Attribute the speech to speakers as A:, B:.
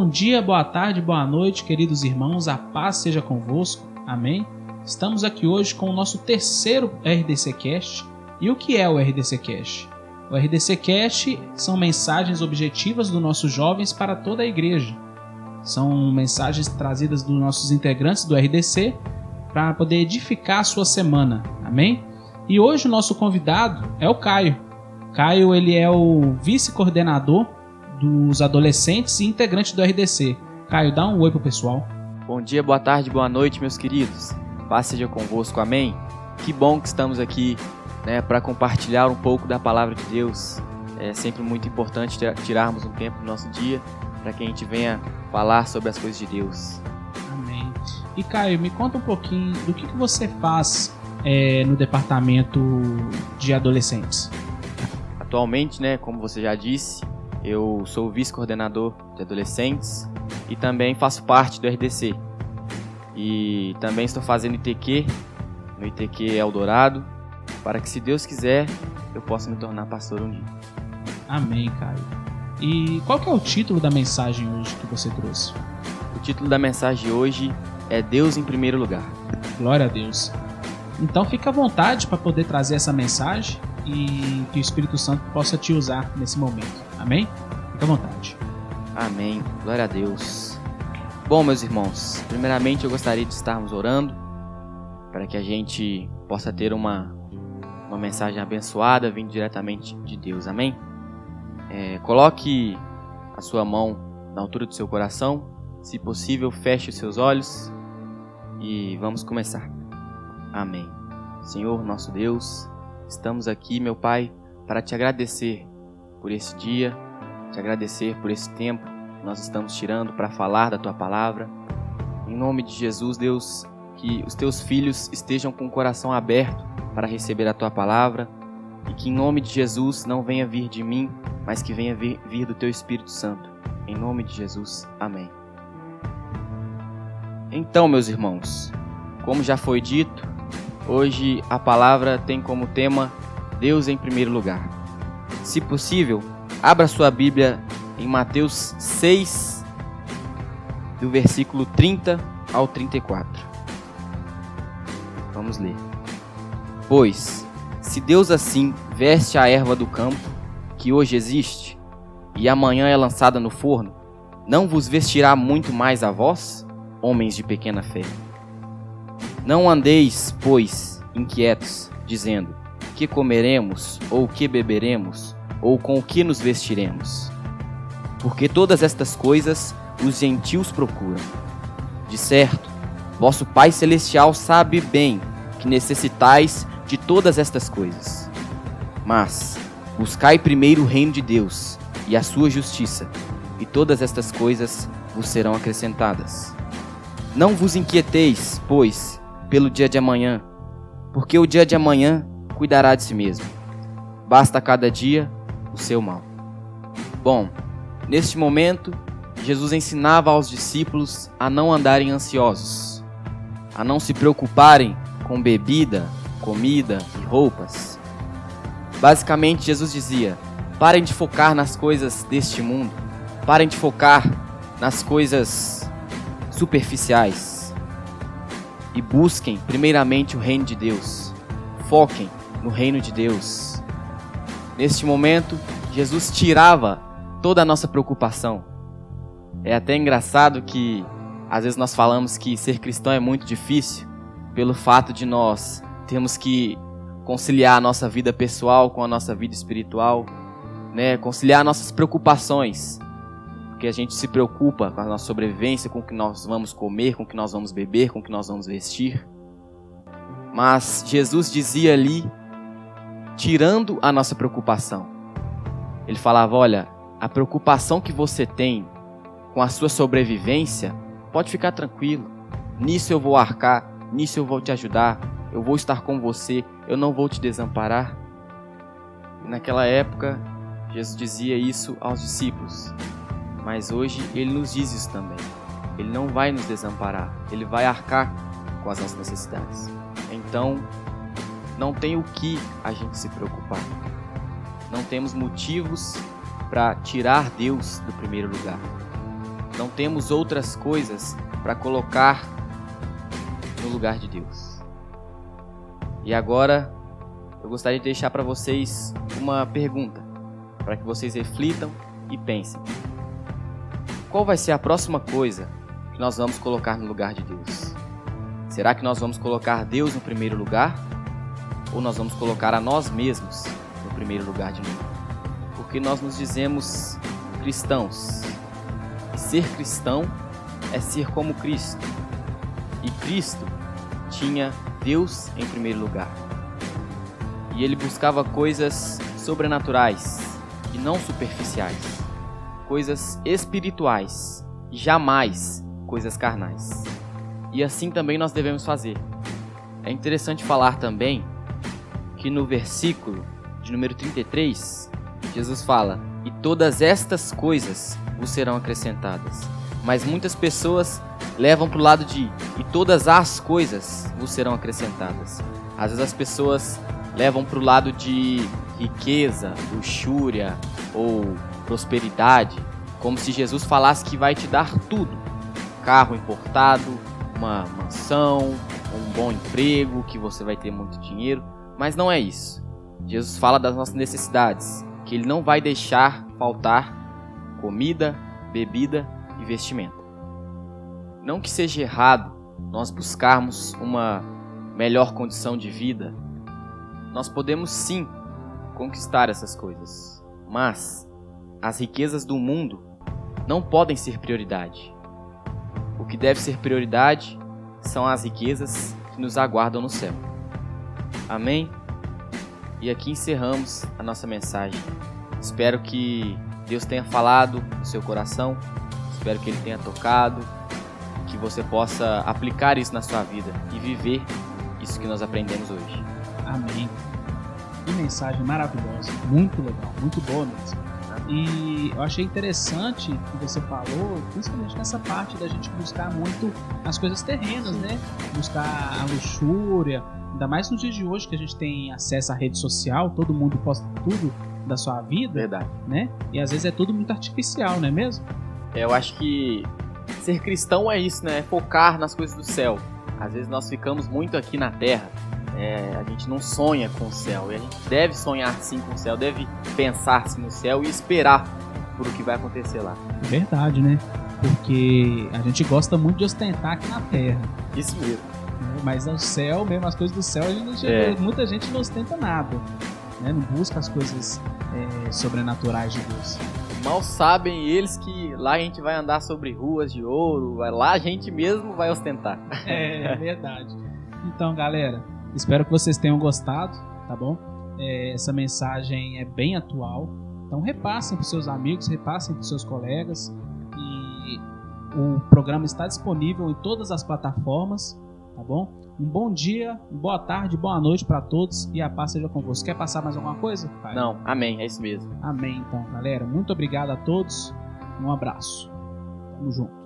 A: bom dia, boa tarde, boa noite, queridos irmãos, a paz seja convosco, amém? Estamos aqui hoje com o nosso terceiro RDC Cast. E o que é o RDC Cast? O RDC Cast são mensagens objetivas dos nossos jovens para toda a igreja. São mensagens trazidas dos nossos integrantes do RDC para poder edificar a sua semana, amém? E hoje o nosso convidado é o Caio. Caio ele é o vice-coordenador dos adolescentes e integrante do RDC. Caio, dá um oi pro pessoal.
B: Bom dia, boa tarde, boa noite, meus queridos. Paz seja convosco, amém? Que bom que estamos aqui né, para compartilhar um pouco da palavra de Deus. É sempre muito importante tirarmos um tempo do nosso dia para que a gente venha falar sobre as coisas de Deus.
A: Amém. E Caio, me conta um pouquinho do que, que você faz é, no departamento de adolescentes?
B: Atualmente, né, como você já disse, eu sou vice-coordenador de adolescentes e também faço parte do RDC. E também estou fazendo ITQ, no ITQ Eldorado, para que, se Deus quiser, eu possa me tornar pastor um dia.
A: Amém, Caio. E qual que é o título da mensagem hoje que você trouxe?
B: O título da mensagem hoje é Deus em primeiro lugar.
A: Glória a Deus. Então fica à vontade para poder trazer essa mensagem e que o Espírito Santo possa te usar nesse momento. Amém? Fica à vontade.
B: Amém. Glória a Deus. Bom, meus irmãos, primeiramente eu gostaria de estarmos orando para que a gente possa ter uma, uma mensagem abençoada vindo diretamente de Deus. Amém? É, coloque a sua mão na altura do seu coração. Se possível, feche os seus olhos e vamos começar. Amém. Senhor nosso Deus, estamos aqui, meu Pai, para te agradecer por esse dia, te agradecer por esse tempo que nós estamos tirando para falar da tua palavra. Em nome de Jesus, Deus, que os teus filhos estejam com o coração aberto para receber a tua palavra e que em nome de Jesus não venha vir de mim, mas que venha vir, vir do teu Espírito Santo. Em nome de Jesus. Amém. Então, meus irmãos, como já foi dito, Hoje a palavra tem como tema Deus em primeiro lugar. Se possível, abra sua Bíblia em Mateus 6, do versículo 30 ao 34. Vamos ler. Pois, se Deus assim veste a erva do campo, que hoje existe, e amanhã é lançada no forno, não vos vestirá muito mais a vós, homens de pequena fé? Não andeis, pois, inquietos, dizendo: que comeremos, ou que beberemos, ou com o que nos vestiremos? Porque todas estas coisas os gentios procuram. De certo, vosso Pai Celestial sabe bem que necessitais de todas estas coisas. Mas buscai primeiro o reino de Deus e a sua justiça, e todas estas coisas vos serão acrescentadas. Não vos inquieteis, pois, pelo dia de amanhã, porque o dia de amanhã cuidará de si mesmo. Basta cada dia o seu mal. Bom, neste momento, Jesus ensinava aos discípulos a não andarem ansiosos, a não se preocuparem com bebida, comida e roupas. Basicamente, Jesus dizia: parem de focar nas coisas deste mundo, parem de focar nas coisas superficiais e busquem primeiramente o reino de Deus. Foquem no reino de Deus. Neste momento, Jesus tirava toda a nossa preocupação. É até engraçado que às vezes nós falamos que ser cristão é muito difícil pelo fato de nós termos que conciliar a nossa vida pessoal com a nossa vida espiritual, né? Conciliar nossas preocupações porque a gente se preocupa com a nossa sobrevivência, com o que nós vamos comer, com o que nós vamos beber, com o que nós vamos vestir. Mas Jesus dizia ali, tirando a nossa preocupação. Ele falava: olha, a preocupação que você tem com a sua sobrevivência, pode ficar tranquilo. Nisso eu vou arcar, nisso eu vou te ajudar, eu vou estar com você, eu não vou te desamparar. E naquela época, Jesus dizia isso aos discípulos. Mas hoje ele nos diz isso também. Ele não vai nos desamparar, ele vai arcar com as nossas necessidades. Então, não tem o que a gente se preocupar. Não temos motivos para tirar Deus do primeiro lugar. não temos outras coisas para colocar no lugar de Deus. E agora eu gostaria de deixar para vocês uma pergunta, para que vocês reflitam e pensem. Qual vai ser a próxima coisa que nós vamos colocar no lugar de Deus? Será que nós vamos colocar Deus no primeiro lugar? Ou nós vamos colocar a nós mesmos no primeiro lugar de novo? Porque nós nos dizemos cristãos. E ser cristão é ser como Cristo. E Cristo tinha Deus em primeiro lugar. E ele buscava coisas sobrenaturais e não superficiais coisas espirituais, jamais coisas carnais. E assim também nós devemos fazer. É interessante falar também que no versículo de número 33, Jesus fala: E todas estas coisas vos serão acrescentadas. Mas muitas pessoas levam para o lado de e todas as coisas vos serão acrescentadas. Às vezes as pessoas levam para o lado de riqueza, luxúria ou prosperidade, como se Jesus falasse que vai te dar tudo: carro importado, uma mansão, um bom emprego, que você vai ter muito dinheiro. Mas não é isso. Jesus fala das nossas necessidades, que Ele não vai deixar faltar comida, bebida e vestimenta. Não que seja errado nós buscarmos uma melhor condição de vida. Nós podemos sim conquistar essas coisas, mas as riquezas do mundo não podem ser prioridade. O que deve ser prioridade são as riquezas que nos aguardam no céu. Amém? E aqui encerramos a nossa mensagem. Espero que Deus tenha falado no seu coração, espero que Ele tenha tocado, que você possa aplicar isso na sua vida e viver isso que nós aprendemos hoje.
A: Amém. Que mensagem maravilhosa, muito legal, muito boa mesmo. E eu achei interessante que você falou, principalmente nessa parte da gente buscar muito as coisas terrenas, né? Buscar a luxúria, ainda mais nos dias de hoje que a gente tem acesso à rede social, todo mundo posta tudo da sua vida,
B: Verdade.
A: né? E às vezes é tudo muito artificial, não é mesmo?
B: É, eu acho que ser cristão é isso, né? É focar nas coisas do céu. Às vezes nós ficamos muito aqui na terra é, a gente não sonha com o céu. E a gente deve sonhar sim com o céu, deve pensar sim no céu e esperar por o que vai acontecer lá.
A: Verdade, né? Porque a gente gosta muito de ostentar aqui na Terra.
B: Isso mesmo.
A: Mas no céu, mesmo as coisas do céu, a gente,
B: É.
A: muita gente não ostenta nada. Né? Não busca as coisas é, sobrenaturais de Deus.
B: Mal sabem eles que lá a gente vai andar sobre ruas de ouro, lá a gente mesmo vai ostentar.
A: É verdade. Então, galera, espero que vocês tenham gostado, tá bom? É, essa mensagem é bem atual. Então, repassem para seus amigos, repassem para seus colegas. E o programa está disponível em todas as plataformas, tá bom? Um bom dia, boa tarde, boa noite para todos e a paz seja convosco. Quer passar mais alguma coisa?
B: Não, amém, é isso mesmo.
A: Amém, então, galera. Muito obrigado a todos. Um abraço. Tamo junto.